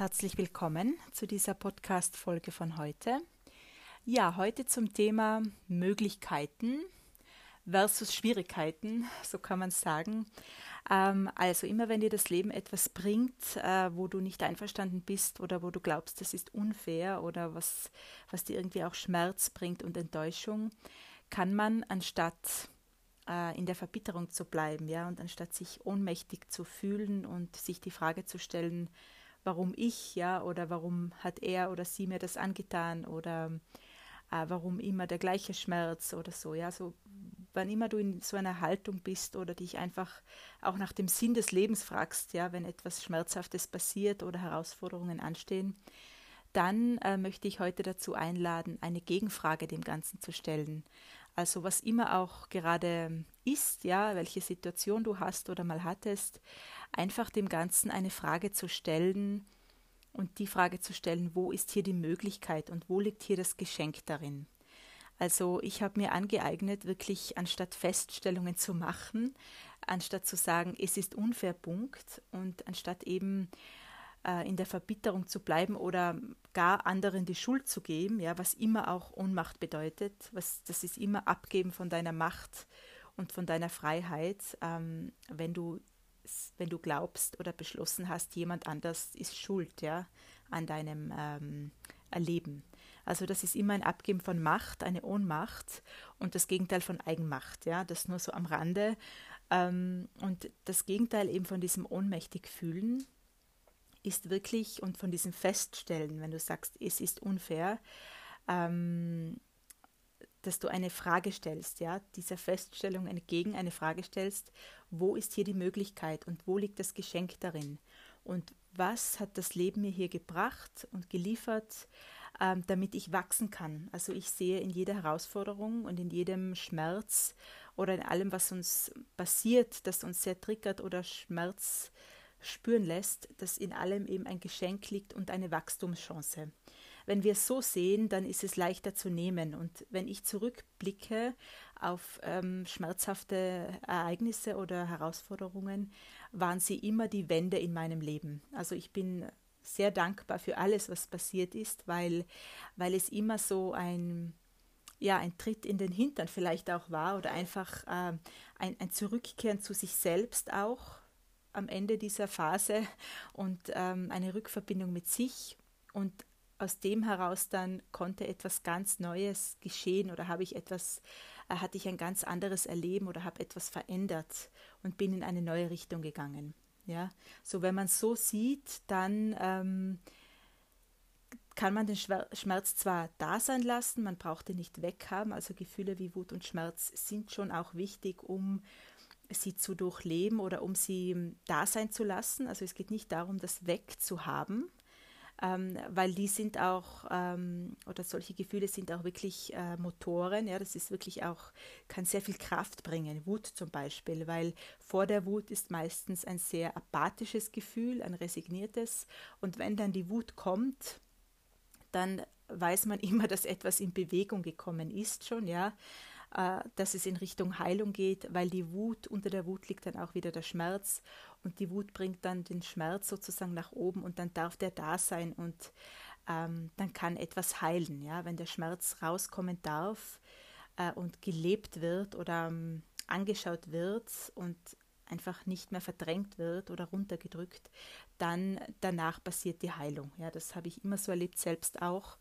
Herzlich willkommen zu dieser Podcast-Folge von heute. Ja, heute zum Thema Möglichkeiten versus Schwierigkeiten, so kann man sagen. Ähm, also immer wenn dir das Leben etwas bringt, äh, wo du nicht einverstanden bist oder wo du glaubst, das ist unfair oder was, was dir irgendwie auch Schmerz bringt und Enttäuschung, kann man anstatt äh, in der Verbitterung zu bleiben, ja, und anstatt sich ohnmächtig zu fühlen und sich die Frage zu stellen, warum ich, ja, oder warum hat er oder sie mir das angetan oder äh, warum immer der gleiche Schmerz oder so, ja, so wann immer du in so einer Haltung bist oder dich einfach auch nach dem Sinn des Lebens fragst, ja, wenn etwas Schmerzhaftes passiert oder Herausforderungen anstehen, dann äh, möchte ich heute dazu einladen, eine Gegenfrage dem Ganzen zu stellen. Also was immer auch gerade ist, ja, welche Situation du hast oder mal hattest, einfach dem Ganzen eine Frage zu stellen und die Frage zu stellen, wo ist hier die Möglichkeit und wo liegt hier das Geschenk darin. Also ich habe mir angeeignet, wirklich anstatt Feststellungen zu machen, anstatt zu sagen, es ist unfair, Punkt, und anstatt eben äh, in der Verbitterung zu bleiben oder gar anderen die Schuld zu geben, ja, was immer auch Ohnmacht bedeutet, was, das ist immer Abgeben von deiner Macht und von deiner Freiheit, ähm, wenn du wenn du glaubst oder beschlossen hast, jemand anders ist schuld, ja, an deinem ähm, Erleben. Also das ist immer ein Abgeben von Macht, eine Ohnmacht und das Gegenteil von Eigenmacht, ja, das nur so am Rande. Ähm, und das Gegenteil eben von diesem ohnmächtig fühlen ist wirklich und von diesem Feststellen, wenn du sagst, es ist unfair, ähm, dass du eine Frage stellst, ja, dieser Feststellung entgegen eine Frage stellst, wo ist hier die Möglichkeit und wo liegt das Geschenk darin? Und was hat das Leben mir hier gebracht und geliefert, ähm, damit ich wachsen kann? Also ich sehe in jeder Herausforderung und in jedem Schmerz oder in allem, was uns passiert, das uns sehr triggert oder Schmerz spüren lässt, dass in allem eben ein Geschenk liegt und eine Wachstumschance wenn wir es so sehen, dann ist es leichter zu nehmen. Und wenn ich zurückblicke auf ähm, schmerzhafte Ereignisse oder Herausforderungen, waren sie immer die Wende in meinem Leben. Also ich bin sehr dankbar für alles, was passiert ist, weil, weil es immer so ein, ja, ein Tritt in den Hintern vielleicht auch war oder einfach äh, ein, ein Zurückkehren zu sich selbst auch am Ende dieser Phase und ähm, eine Rückverbindung mit sich und aus dem heraus dann konnte etwas ganz Neues geschehen oder habe ich etwas, äh, hatte ich ein ganz anderes Erleben oder habe etwas verändert und bin in eine neue Richtung gegangen. Ja, so wenn man so sieht, dann ähm, kann man den Schmerz zwar da sein lassen, man braucht ihn nicht weghaben. Also Gefühle wie Wut und Schmerz sind schon auch wichtig, um sie zu durchleben oder um sie ähm, da sein zu lassen. Also es geht nicht darum, das wegzuhaben, ähm, weil die sind auch, ähm, oder solche Gefühle sind auch wirklich äh, Motoren, ja, das ist wirklich auch, kann sehr viel Kraft bringen, Wut zum Beispiel, weil vor der Wut ist meistens ein sehr apathisches Gefühl, ein resigniertes. Und wenn dann die Wut kommt, dann weiß man immer, dass etwas in Bewegung gekommen ist schon, ja, äh, dass es in Richtung Heilung geht, weil die Wut, unter der Wut liegt dann auch wieder der Schmerz. Und die Wut bringt dann den Schmerz sozusagen nach oben und dann darf der da sein und ähm, dann kann etwas heilen, ja, wenn der Schmerz rauskommen darf äh, und gelebt wird oder ähm, angeschaut wird und einfach nicht mehr verdrängt wird oder runtergedrückt, dann danach passiert die Heilung. Ja, das habe ich immer so erlebt, selbst auch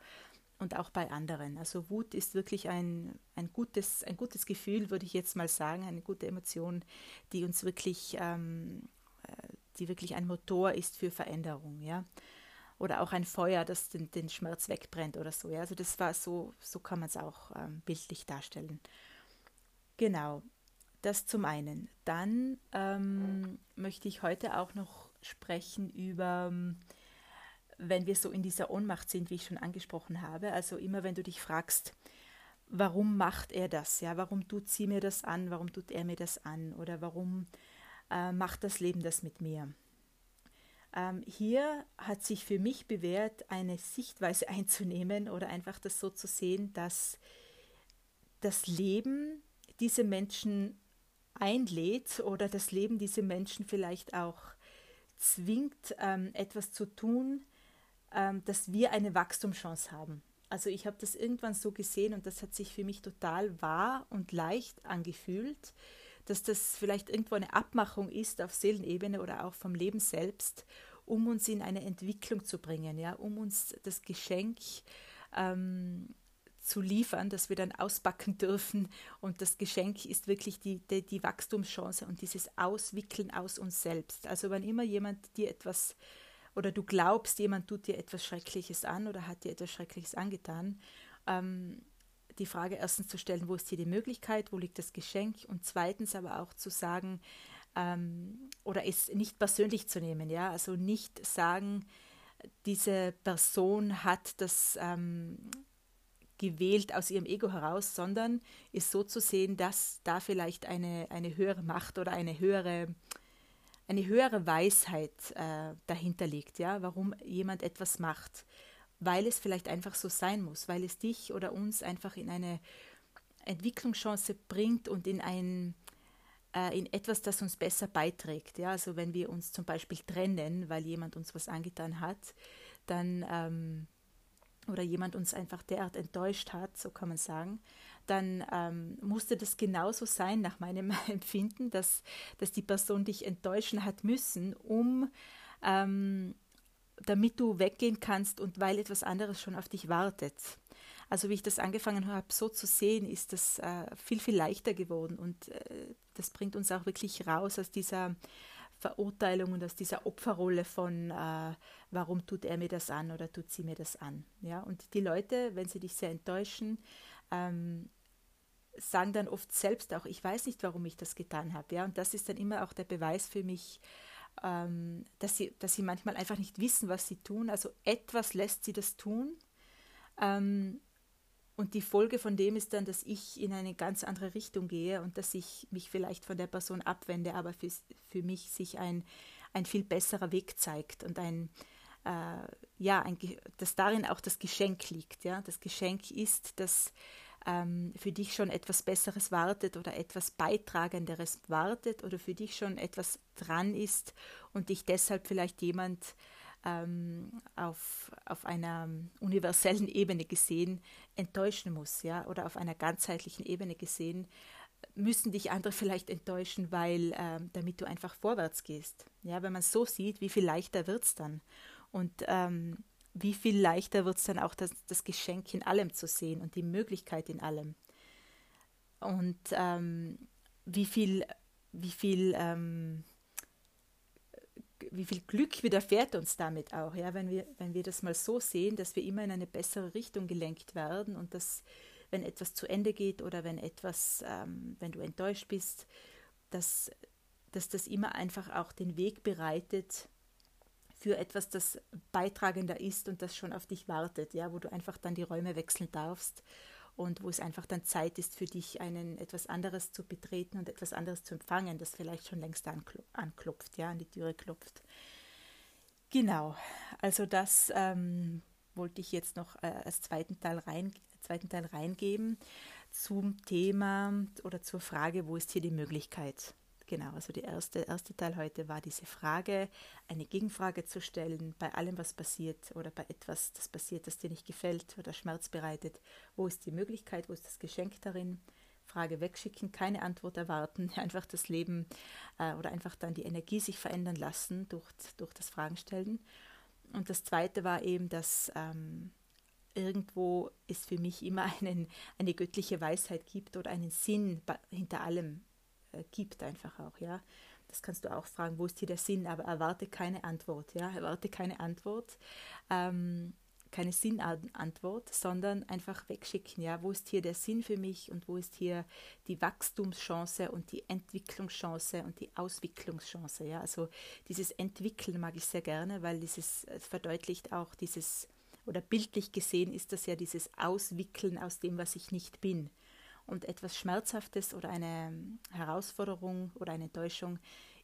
und auch bei anderen. Also Wut ist wirklich ein, ein, gutes, ein gutes Gefühl, würde ich jetzt mal sagen, eine gute Emotion, die uns wirklich, ähm, äh, die wirklich ein Motor ist für Veränderung, ja. Oder auch ein Feuer, das den, den Schmerz wegbrennt oder so. Ja? Also das war so, so kann man es auch ähm, bildlich darstellen. Genau, das zum einen. Dann ähm, möchte ich heute auch noch sprechen über wenn wir so in dieser Ohnmacht sind, wie ich schon angesprochen habe. Also immer wenn du dich fragst, warum macht er das? Ja, warum tut sie mir das an? Warum tut er mir das an? Oder warum äh, macht das Leben das mit mir? Ähm, hier hat sich für mich bewährt, eine Sichtweise einzunehmen oder einfach das so zu sehen, dass das Leben diese Menschen einlädt oder das Leben diese Menschen vielleicht auch zwingt, ähm, etwas zu tun, dass wir eine Wachstumschance haben. Also ich habe das irgendwann so gesehen und das hat sich für mich total wahr und leicht angefühlt, dass das vielleicht irgendwo eine Abmachung ist auf Seelenebene oder auch vom Leben selbst, um uns in eine Entwicklung zu bringen, ja, um uns das Geschenk ähm, zu liefern, dass wir dann ausbacken dürfen. Und das Geschenk ist wirklich die, die, die Wachstumschance und dieses Auswickeln aus uns selbst. Also wenn immer jemand dir etwas oder du glaubst, jemand tut dir etwas Schreckliches an oder hat dir etwas Schreckliches angetan, ähm, die Frage erstens zu stellen, wo ist hier die Möglichkeit, wo liegt das Geschenk? Und zweitens aber auch zu sagen ähm, oder es nicht persönlich zu nehmen, ja, also nicht sagen, diese Person hat das ähm, gewählt aus ihrem Ego heraus, sondern ist so zu sehen, dass da vielleicht eine, eine höhere Macht oder eine höhere, eine höhere Weisheit äh, dahinter liegt, ja, warum jemand etwas macht. Weil es vielleicht einfach so sein muss, weil es dich oder uns einfach in eine Entwicklungschance bringt und in ein äh, in etwas, das uns besser beiträgt. Ja, also wenn wir uns zum Beispiel trennen, weil jemand uns was angetan hat, dann ähm, oder jemand uns einfach derart enttäuscht hat, so kann man sagen, dann ähm, musste das genauso sein nach meinem Empfinden, dass, dass die Person dich enttäuschen hat müssen, um ähm, damit du weggehen kannst und weil etwas anderes schon auf dich wartet. Also wie ich das angefangen habe, so zu sehen, ist das äh, viel, viel leichter geworden und äh, das bringt uns auch wirklich raus aus dieser Verurteilung und aus dieser Opferrolle von, äh, warum tut er mir das an oder tut sie mir das an. Ja? Und die Leute, wenn sie dich sehr enttäuschen, ähm, sagen dann oft selbst auch, ich weiß nicht, warum ich das getan habe. Ja? Und das ist dann immer auch der Beweis für mich, ähm, dass, sie, dass sie manchmal einfach nicht wissen, was sie tun. Also etwas lässt sie das tun. Ähm, und die Folge von dem ist dann, dass ich in eine ganz andere Richtung gehe und dass ich mich vielleicht von der Person abwende, aber für, für mich sich ein, ein viel besserer Weg zeigt und ein, äh, ja, ein, dass darin auch das Geschenk liegt. Ja? Das Geschenk ist, dass ähm, für dich schon etwas Besseres wartet oder etwas Beitragenderes wartet oder für dich schon etwas dran ist und dich deshalb vielleicht jemand ähm, auf, auf einer universellen Ebene gesehen enttäuschen muss, ja, oder auf einer ganzheitlichen Ebene gesehen, müssen dich andere vielleicht enttäuschen, weil ähm, damit du einfach vorwärts gehst. Ja, wenn man so sieht, wie viel leichter wird es dann. Und ähm, wie viel leichter wird es dann auch, das, das Geschenk in allem zu sehen und die Möglichkeit in allem. Und ähm, wie viel, wie viel ähm, wie viel Glück widerfährt uns damit auch, ja, wenn wir, wenn wir das mal so sehen, dass wir immer in eine bessere Richtung gelenkt werden und dass, wenn etwas zu Ende geht oder wenn etwas, ähm, wenn du enttäuscht bist, dass, dass das immer einfach auch den Weg bereitet für etwas, das beitragender ist und das schon auf dich wartet, ja, wo du einfach dann die Räume wechseln darfst und wo es einfach dann Zeit ist für dich, einen etwas anderes zu betreten und etwas anderes zu empfangen, das vielleicht schon längst anklopft, ja, an die Türe klopft. Genau, also das ähm, wollte ich jetzt noch äh, als zweiten Teil, rein, zweiten Teil reingeben zum Thema oder zur Frage, wo ist hier die Möglichkeit? Genau, also der erste, erste Teil heute war diese Frage, eine Gegenfrage zu stellen bei allem, was passiert oder bei etwas, das passiert, das dir nicht gefällt oder Schmerz bereitet. Wo ist die Möglichkeit, wo ist das Geschenk darin? Frage wegschicken, keine Antwort erwarten, einfach das Leben äh, oder einfach dann die Energie sich verändern lassen durch, durch das Fragen stellen. Und das zweite war eben, dass ähm, irgendwo es für mich immer einen, eine göttliche Weisheit gibt oder einen Sinn hinter allem, gibt einfach auch, ja. Das kannst du auch fragen, wo ist hier der Sinn, aber erwarte keine Antwort, ja, erwarte keine Antwort, ähm, keine Sinnantwort, sondern einfach wegschicken, ja, wo ist hier der Sinn für mich und wo ist hier die Wachstumschance und die Entwicklungschance und die Auswicklungschance, ja, also dieses Entwickeln mag ich sehr gerne, weil dieses verdeutlicht auch dieses, oder bildlich gesehen ist das ja dieses Auswickeln aus dem, was ich nicht bin. Und etwas Schmerzhaftes oder eine Herausforderung oder eine Enttäuschung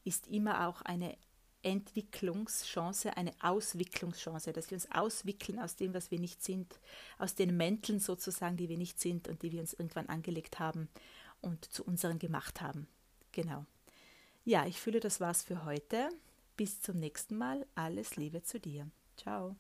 ist immer auch eine Entwicklungschance, eine Auswicklungschance, dass wir uns auswickeln aus dem, was wir nicht sind, aus den Mänteln sozusagen, die wir nicht sind und die wir uns irgendwann angelegt haben und zu unseren gemacht haben. Genau. Ja, ich fühle, das war's für heute. Bis zum nächsten Mal. Alles Liebe zu dir. Ciao.